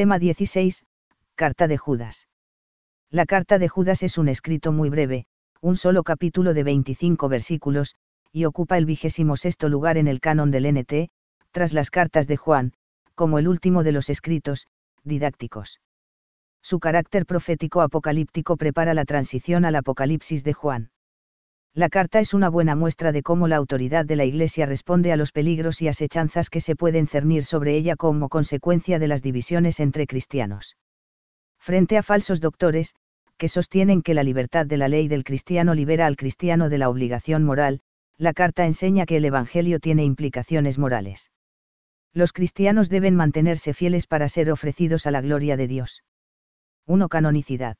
Tema 16, Carta de Judas. La Carta de Judas es un escrito muy breve, un solo capítulo de 25 versículos, y ocupa el vigésimo sexto lugar en el canon del NT, tras las cartas de Juan, como el último de los escritos, didácticos. Su carácter profético apocalíptico prepara la transición al Apocalipsis de Juan. La carta es una buena muestra de cómo la autoridad de la Iglesia responde a los peligros y asechanzas que se pueden cernir sobre ella como consecuencia de las divisiones entre cristianos. Frente a falsos doctores, que sostienen que la libertad de la ley del cristiano libera al cristiano de la obligación moral, la carta enseña que el Evangelio tiene implicaciones morales. Los cristianos deben mantenerse fieles para ser ofrecidos a la gloria de Dios. 1. Canonicidad.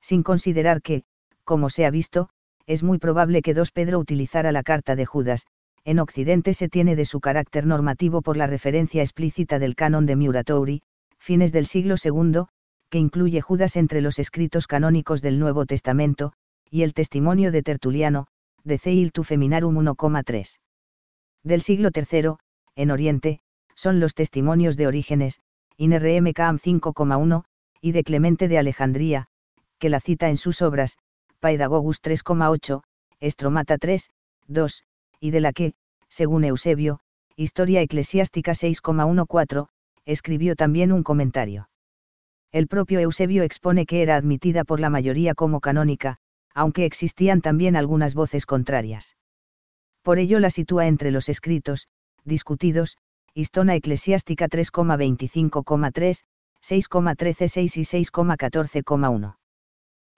Sin considerar que, como se ha visto, es muy probable que 2 Pedro utilizara la carta de Judas, en Occidente se tiene de su carácter normativo por la referencia explícita del canon de Muratori, fines del siglo II, que incluye Judas entre los escritos canónicos del Nuevo Testamento, y el testimonio de Tertuliano, de Ceil tu Feminarum 1,3. Del siglo III, en Oriente, son los testimonios de Orígenes, INRM Cam 5,1, y de Clemente de Alejandría, que la cita en sus obras, Paedagogus 3,8, Estromata 3, 2, y de la que, según Eusebio, Historia Eclesiástica 6,14, escribió también un comentario. El propio Eusebio expone que era admitida por la mayoría como canónica, aunque existían también algunas voces contrarias. Por ello la sitúa entre los escritos, discutidos, Histona Eclesiástica 3,25,3, 6,13,6 y 6,14,1.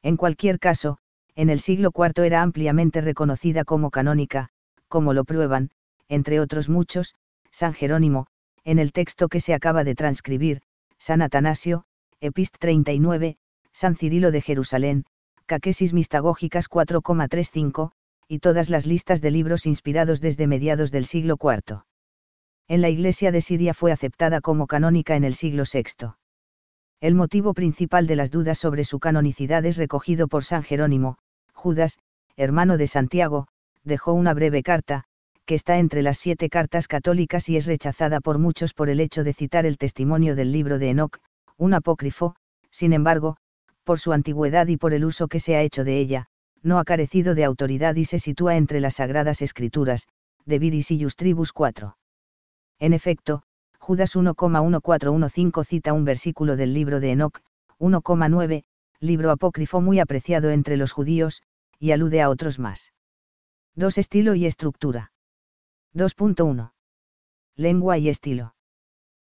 En cualquier caso, en el siglo IV era ampliamente reconocida como canónica, como lo prueban, entre otros muchos, San Jerónimo, en el texto que se acaba de transcribir, San Atanasio, Epist 39, San Cirilo de Jerusalén, Caquesis Mistagógicas 4,35, y todas las listas de libros inspirados desde mediados del siglo IV. En la Iglesia de Siria fue aceptada como canónica en el siglo VI. El motivo principal de las dudas sobre su canonicidad es recogido por San Jerónimo, Judas, hermano de Santiago, dejó una breve carta, que está entre las siete cartas católicas y es rechazada por muchos por el hecho de citar el testimonio del libro de Enoch, un apócrifo, sin embargo, por su antigüedad y por el uso que se ha hecho de ella, no ha carecido de autoridad y se sitúa entre las sagradas escrituras, de Viris y Justribus 4. En efecto, Judas 1,1415 cita un versículo del libro de Enoch, 1,9, libro apócrifo muy apreciado entre los judíos, y alude a otros más. 2. Estilo y estructura. 2.1. Lengua y estilo.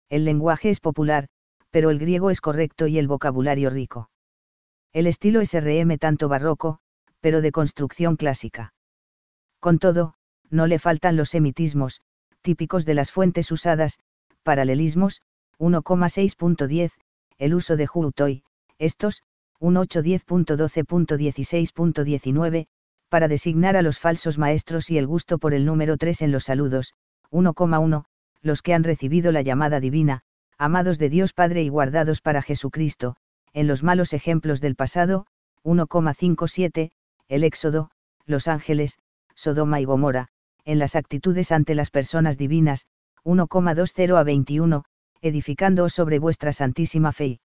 El lenguaje es popular, pero el griego es correcto y el vocabulario rico. El estilo es RM tanto barroco, pero de construcción clásica. Con todo, no le faltan los semitismos, típicos de las fuentes usadas, paralelismos, 1,6.10, el uso de juutoi, estos, 1.810.12.16.19, para designar a los falsos maestros y el gusto por el número 3 en los saludos, 1,1, los que han recibido la llamada divina, amados de Dios Padre y guardados para Jesucristo, en los malos ejemplos del pasado, 1,57, el Éxodo, los ángeles, Sodoma y Gomorra, en las actitudes ante las personas divinas, 1,20 a 21, edificándoos sobre vuestra santísima fe.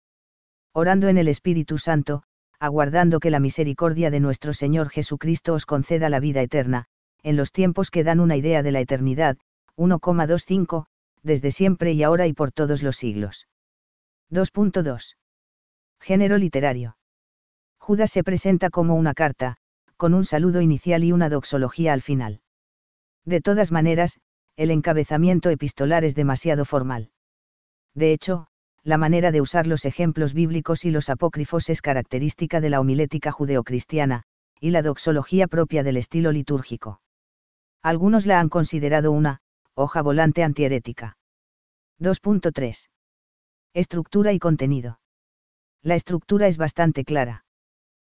Orando en el Espíritu Santo, aguardando que la misericordia de nuestro Señor Jesucristo os conceda la vida eterna, en los tiempos que dan una idea de la eternidad, 1,25, desde siempre y ahora y por todos los siglos. 2.2. Género literario. Judas se presenta como una carta, con un saludo inicial y una doxología al final. De todas maneras, el encabezamiento epistolar es demasiado formal. De hecho, la manera de usar los ejemplos bíblicos y los apócrifos es característica de la homilética judeocristiana, y la doxología propia del estilo litúrgico. Algunos la han considerado una, hoja volante antiherética. 2.3. Estructura y contenido. La estructura es bastante clara.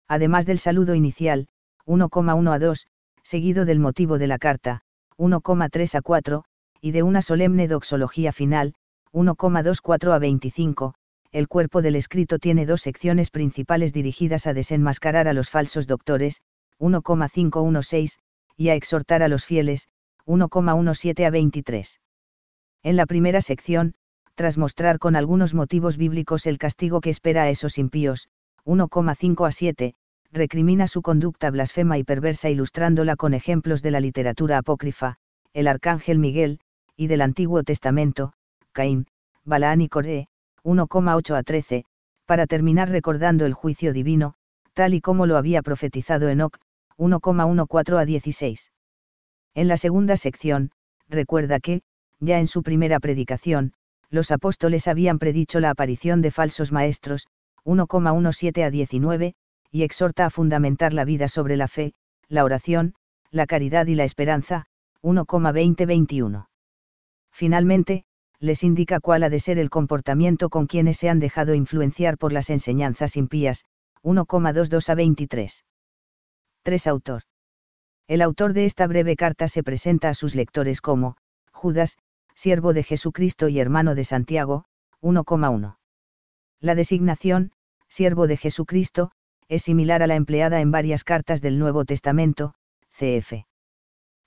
Además del saludo inicial, 1,1 a 2, seguido del motivo de la carta, 1,3 a 4, y de una solemne doxología final, 1,24 a 25, el cuerpo del escrito tiene dos secciones principales dirigidas a desenmascarar a los falsos doctores, 1,516, y a exhortar a los fieles, 1,17 a 23. En la primera sección, tras mostrar con algunos motivos bíblicos el castigo que espera a esos impíos, 1,5 a 7, recrimina su conducta blasfema y perversa ilustrándola con ejemplos de la literatura apócrifa, el arcángel Miguel, y del Antiguo Testamento, Caín, Balaán y Coré, 1,8 a 13, para terminar recordando el juicio divino, tal y como lo había profetizado Enoch, 1,14 a 16. En la segunda sección, recuerda que, ya en su primera predicación, los apóstoles habían predicho la aparición de falsos maestros, 1,17 a 19, y exhorta a fundamentar la vida sobre la fe, la oración, la caridad y la esperanza, 1,20-21. Finalmente, les indica cuál ha de ser el comportamiento con quienes se han dejado influenciar por las enseñanzas impías, 1,22 a 23. 3. Autor. El autor de esta breve carta se presenta a sus lectores como, Judas, siervo de Jesucristo y hermano de Santiago, 1,1. La designación, siervo de Jesucristo, es similar a la empleada en varias cartas del Nuevo Testamento, cf.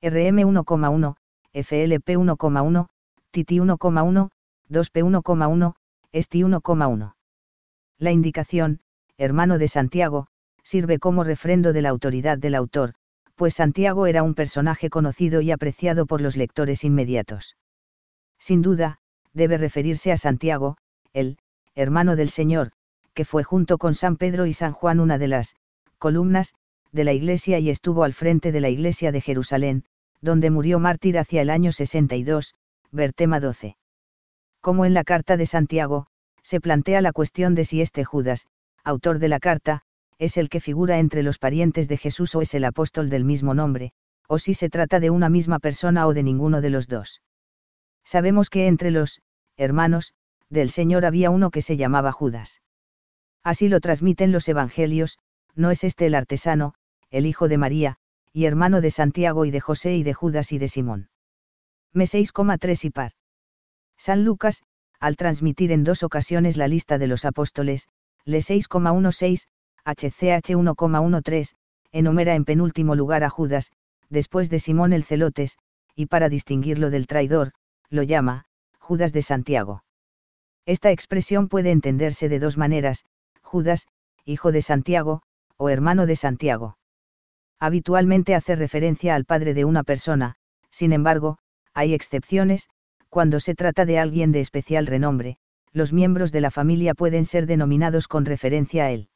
RM 1,1, FLP 1,1, TT 1,1, 2P 1,1, STI 1,1. La indicación, hermano de Santiago, sirve como refrendo de la autoridad del autor, pues Santiago era un personaje conocido y apreciado por los lectores inmediatos. Sin duda, debe referirse a Santiago, el, hermano del Señor, que fue junto con San Pedro y San Juan una de las columnas de la iglesia y estuvo al frente de la iglesia de Jerusalén, donde murió mártir hacia el año 62, ver tema 12. Como en la carta de Santiago, se plantea la cuestión de si este Judas, autor de la carta, es el que figura entre los parientes de Jesús o es el apóstol del mismo nombre, o si se trata de una misma persona o de ninguno de los dos. Sabemos que entre los hermanos del Señor había uno que se llamaba Judas. Así lo transmiten los evangelios, no es este el artesano, el hijo de María, y hermano de Santiago y de José y de Judas y de Simón. Me 6,3 y par. San Lucas, al transmitir en dos ocasiones la lista de los apóstoles, le 6,16, HCH 1,13, enumera en penúltimo lugar a Judas, después de Simón el Celotes, y para distinguirlo del traidor, lo llama, Judas de Santiago. Esta expresión puede entenderse de dos maneras, Judas, hijo de Santiago, o hermano de Santiago. Habitualmente hace referencia al padre de una persona, sin embargo, hay excepciones, cuando se trata de alguien de especial renombre, los miembros de la familia pueden ser denominados con referencia a él.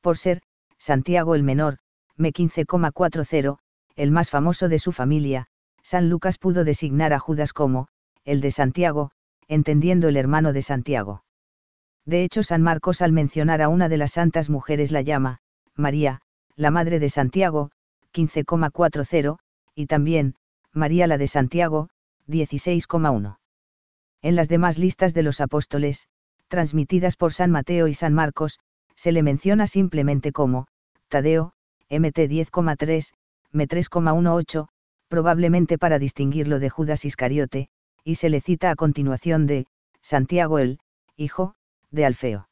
Por ser, Santiago el menor, me 15,40, el más famoso de su familia, San Lucas pudo designar a Judas como, el de Santiago, entendiendo el hermano de Santiago. De hecho, San Marcos al mencionar a una de las santas mujeres la llama, María, la madre de Santiago, 15,40, y también, María la de Santiago, 16,1. En las demás listas de los apóstoles, transmitidas por San Mateo y San Marcos, se le menciona simplemente como, Tadeo, MT 10,3, M 3,18, probablemente para distinguirlo de Judas Iscariote, y se le cita a continuación de, Santiago el, hijo, de Alfeo.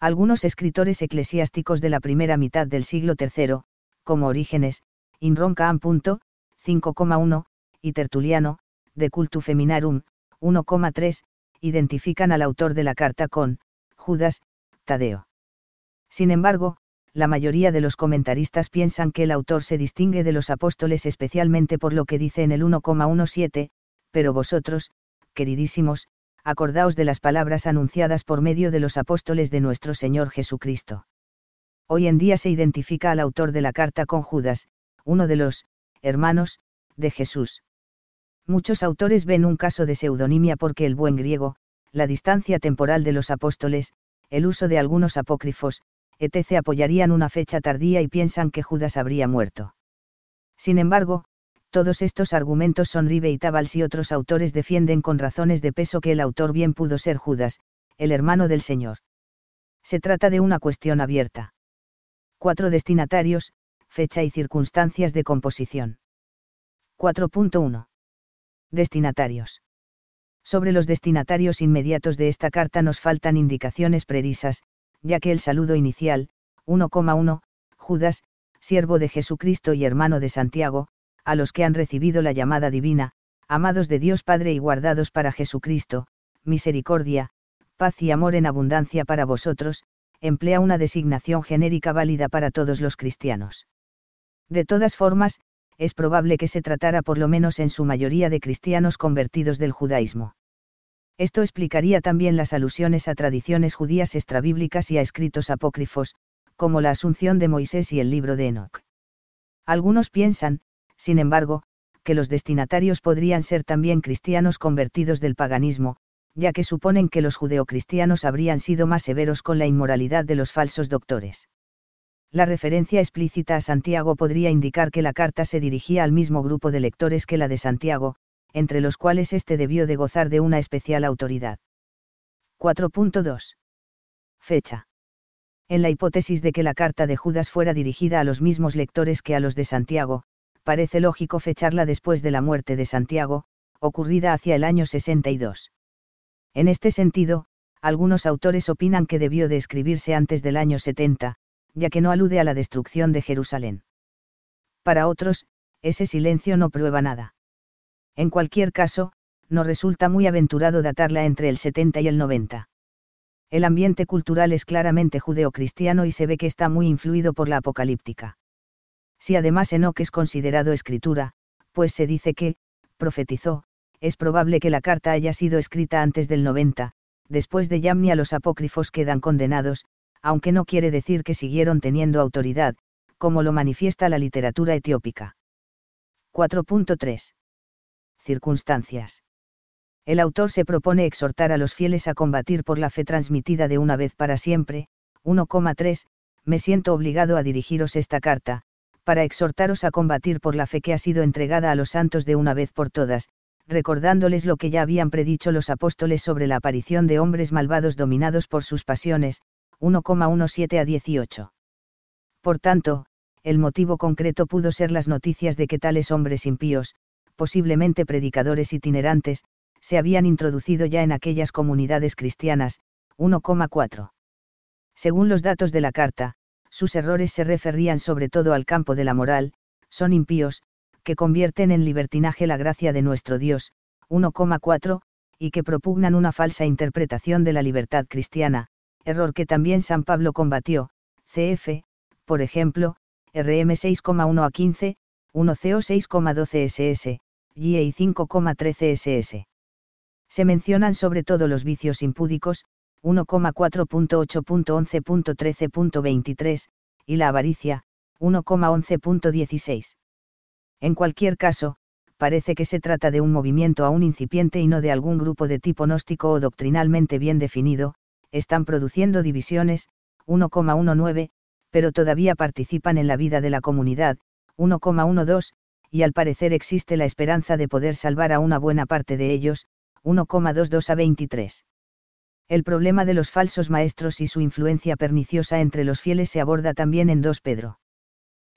Algunos escritores eclesiásticos de la primera mitad del siglo III, como Orígenes, Inroncaam. 5,1, y Tertuliano, de Cultu Feminarum, 1,3, identifican al autor de la carta con, Judas, Tadeo. Sin embargo, la mayoría de los comentaristas piensan que el autor se distingue de los apóstoles especialmente por lo que dice en el 1,17, pero vosotros, queridísimos, acordaos de las palabras anunciadas por medio de los apóstoles de nuestro Señor Jesucristo. Hoy en día se identifica al autor de la carta con Judas, uno de los, hermanos, de Jesús. Muchos autores ven un caso de pseudonimia porque el buen griego, la distancia temporal de los apóstoles, el uso de algunos apócrifos, etc. apoyarían una fecha tardía y piensan que Judas habría muerto. Sin embargo, todos estos argumentos son Tabals y otros autores defienden con razones de peso que el autor bien pudo ser Judas, el hermano del Señor. Se trata de una cuestión abierta. 4 destinatarios, fecha y circunstancias de composición. 4.1. Destinatarios. Sobre los destinatarios inmediatos de esta carta nos faltan indicaciones precisas, ya que el saludo inicial, 1,1, Judas, siervo de Jesucristo y hermano de Santiago, a los que han recibido la llamada divina, amados de Dios Padre y guardados para Jesucristo, misericordia, paz y amor en abundancia para vosotros, emplea una designación genérica válida para todos los cristianos. De todas formas, es probable que se tratara por lo menos en su mayoría de cristianos convertidos del judaísmo. Esto explicaría también las alusiones a tradiciones judías extrabíblicas y a escritos apócrifos, como la Asunción de Moisés y el libro de Enoch. Algunos piensan, sin embargo, que los destinatarios podrían ser también cristianos convertidos del paganismo, ya que suponen que los judeocristianos habrían sido más severos con la inmoralidad de los falsos doctores. La referencia explícita a Santiago podría indicar que la carta se dirigía al mismo grupo de lectores que la de Santiago, entre los cuales éste debió de gozar de una especial autoridad. 4.2. Fecha. En la hipótesis de que la carta de Judas fuera dirigida a los mismos lectores que a los de Santiago, parece lógico fecharla después de la muerte de Santiago, ocurrida hacia el año 62. En este sentido, algunos autores opinan que debió de escribirse antes del año 70, ya que no alude a la destrucción de Jerusalén. Para otros, ese silencio no prueba nada. En cualquier caso, no resulta muy aventurado datarla entre el 70 y el 90 el ambiente cultural es claramente judeocristiano y se ve que está muy influido por la apocalíptica. Si además Enoch es considerado escritura, pues se dice que, profetizó, es probable que la carta haya sido escrita antes del 90, después de Yamnia los apócrifos quedan condenados, aunque no quiere decir que siguieron teniendo autoridad, como lo manifiesta la literatura etiópica. 4.3. Circunstancias el autor se propone exhortar a los fieles a combatir por la fe transmitida de una vez para siempre. 1,3. Me siento obligado a dirigiros esta carta, para exhortaros a combatir por la fe que ha sido entregada a los santos de una vez por todas, recordándoles lo que ya habían predicho los apóstoles sobre la aparición de hombres malvados dominados por sus pasiones. 1,17 a 18. Por tanto, el motivo concreto pudo ser las noticias de que tales hombres impíos, posiblemente predicadores itinerantes, se habían introducido ya en aquellas comunidades cristianas, 1,4. Según los datos de la carta, sus errores se referían sobre todo al campo de la moral, son impíos, que convierten en libertinaje la gracia de nuestro Dios, 1,4, y que propugnan una falsa interpretación de la libertad cristiana, error que también San Pablo combatió, CF, por ejemplo, RM 6,1 a 15, 1CO 6,12 SS, GA 5,13 SS. Se mencionan sobre todo los vicios impúdicos, 1,4.8.11.13.23, y la avaricia, 1,11.16. En cualquier caso, parece que se trata de un movimiento aún incipiente y no de algún grupo de tipo gnóstico o doctrinalmente bien definido, están produciendo divisiones, 1,19, pero todavía participan en la vida de la comunidad, 1,12, y al parecer existe la esperanza de poder salvar a una buena parte de ellos, 1,22 a 23. El problema de los falsos maestros y su influencia perniciosa entre los fieles se aborda también en 2 Pedro.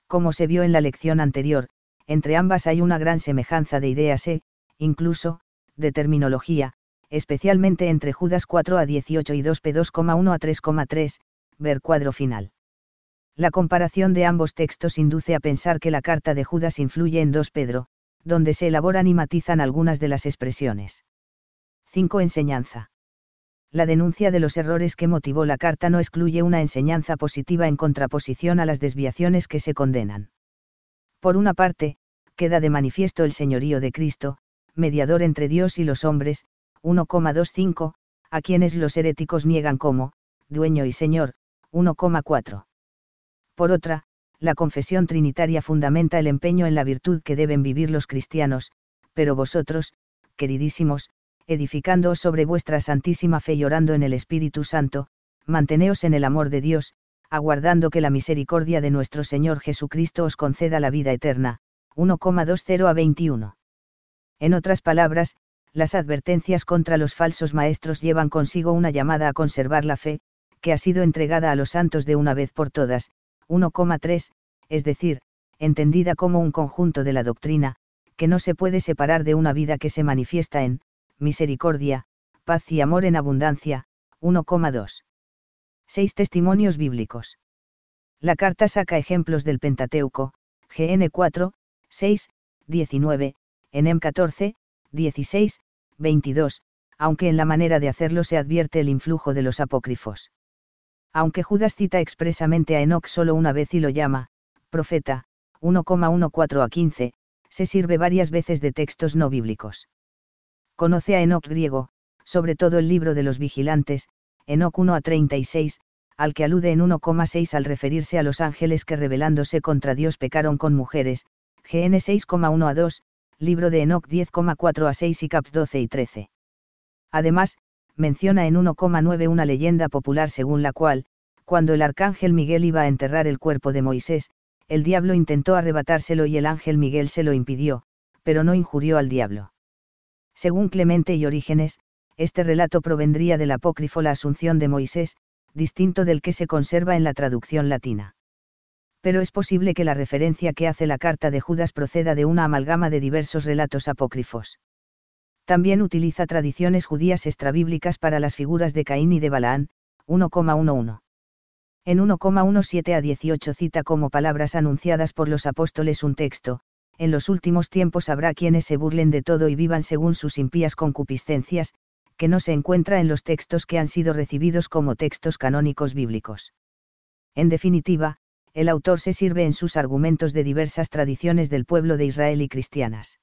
Como se vio en la lección anterior, entre ambas hay una gran semejanza de ideas e, incluso, de terminología, especialmente entre Judas 4 a 18 y 2P 2,1 a 3,3, ver cuadro final. La comparación de ambos textos induce a pensar que la carta de Judas influye en 2 Pedro, donde se elaboran y matizan algunas de las expresiones. 5. Enseñanza. La denuncia de los errores que motivó la carta no excluye una enseñanza positiva en contraposición a las desviaciones que se condenan. Por una parte, queda de manifiesto el señorío de Cristo, mediador entre Dios y los hombres, 1,25, a quienes los heréticos niegan como, dueño y señor, 1,4. Por otra, la confesión trinitaria fundamenta el empeño en la virtud que deben vivir los cristianos, pero vosotros, queridísimos, edificándoos sobre vuestra santísima fe y orando en el Espíritu Santo, manteneos en el amor de Dios, aguardando que la misericordia de nuestro Señor Jesucristo os conceda la vida eterna. 1,20 a 21. En otras palabras, las advertencias contra los falsos maestros llevan consigo una llamada a conservar la fe, que ha sido entregada a los santos de una vez por todas, 1,3, es decir, entendida como un conjunto de la doctrina, que no se puede separar de una vida que se manifiesta en, misericordia, paz y amor en abundancia, 1,2. 6 testimonios bíblicos. La carta saca ejemplos del Pentateuco, GN 4, 6, 19, ENEM 14, 16, 22, aunque en la manera de hacerlo se advierte el influjo de los apócrifos. Aunque Judas cita expresamente a Enoch solo una vez y lo llama, profeta, 1,14 a 15, se sirve varias veces de textos no bíblicos. Conoce a Enoch griego, sobre todo el libro de los vigilantes, Enoch 1 a 36, al que alude en 1,6 al referirse a los ángeles que rebelándose contra Dios pecaron con mujeres, GN 6,1 a 2, libro de Enoch 10,4 a 6 y Caps 12 y 13. Además, menciona en 1,9 una leyenda popular según la cual, cuando el arcángel Miguel iba a enterrar el cuerpo de Moisés, el diablo intentó arrebatárselo y el ángel Miguel se lo impidió, pero no injurió al diablo. Según Clemente y Orígenes, este relato provendría del apócrifo La Asunción de Moisés, distinto del que se conserva en la traducción latina. Pero es posible que la referencia que hace la carta de Judas proceda de una amalgama de diversos relatos apócrifos. También utiliza tradiciones judías extrabíblicas para las figuras de Caín y de Balaán, 1,11. En 1,17 a 18 cita como palabras anunciadas por los apóstoles un texto, en los últimos tiempos habrá quienes se burlen de todo y vivan según sus impías concupiscencias, que no se encuentra en los textos que han sido recibidos como textos canónicos bíblicos. En definitiva, el autor se sirve en sus argumentos de diversas tradiciones del pueblo de Israel y cristianas.